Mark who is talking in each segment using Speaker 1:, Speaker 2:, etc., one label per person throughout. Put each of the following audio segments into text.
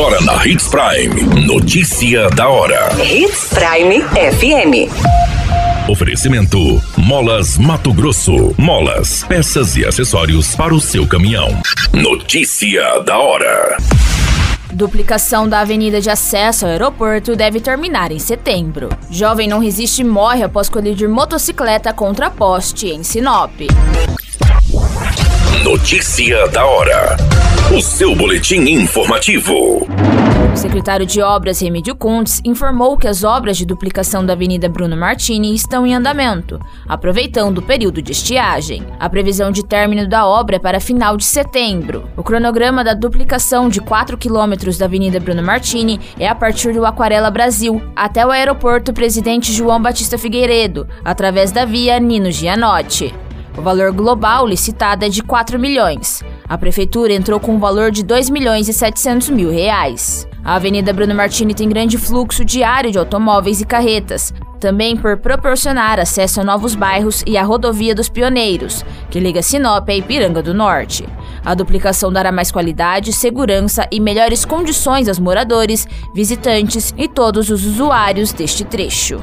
Speaker 1: Agora na Hits Prime. Notícia da hora.
Speaker 2: Hits Prime FM.
Speaker 1: Oferecimento: Molas Mato Grosso. Molas, peças e acessórios para o seu caminhão. Notícia da hora.
Speaker 3: Duplicação da avenida de acesso ao aeroporto deve terminar em setembro. Jovem não resiste e morre após colidir motocicleta contra poste em Sinop.
Speaker 1: Notícia da hora. O seu boletim informativo.
Speaker 3: O secretário de Obras, Remídio Kuntz, informou que as obras de duplicação da Avenida Bruno Martini estão em andamento, aproveitando o período de estiagem. A previsão de término da obra é para final de setembro. O cronograma da duplicação de 4 quilômetros da Avenida Bruno Martini é a partir do Aquarela Brasil até o aeroporto Presidente João Batista Figueiredo, através da via Nino Gianotti. O valor global licitado é de 4 milhões. A prefeitura entrou com um valor de 2 milhões e 700 mil reais. A Avenida Bruno Martini tem grande fluxo diário de automóveis e carretas, também por proporcionar acesso a novos bairros e a rodovia dos Pioneiros, que liga Sinop a Ipiranga do Norte. A duplicação dará mais qualidade, segurança e melhores condições aos moradores, visitantes e todos os usuários deste trecho.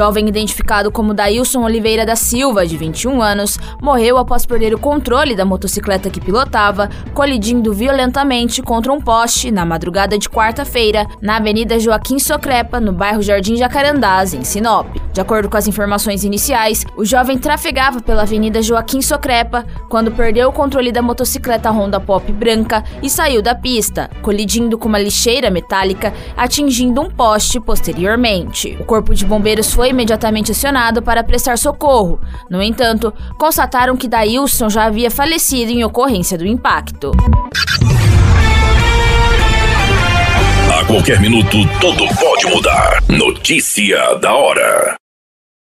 Speaker 3: Jovem identificado como Dailson Oliveira da Silva, de 21 anos, morreu após perder o controle da motocicleta que pilotava, colidindo violentamente contra um poste na madrugada de quarta-feira, na Avenida Joaquim Socrepa, no bairro Jardim Jacarandás, em Sinop. De acordo com as informações iniciais, o jovem trafegava pela Avenida Joaquim Socrepa quando perdeu o controle da motocicleta Honda Pop branca e saiu da pista, colidindo com uma lixeira metálica, atingindo um poste posteriormente. O corpo de bombeiros foi imediatamente acionado para prestar socorro. No entanto, constataram que Dailson já havia falecido em ocorrência do impacto.
Speaker 1: A qualquer minuto, tudo pode mudar. Notícia da hora.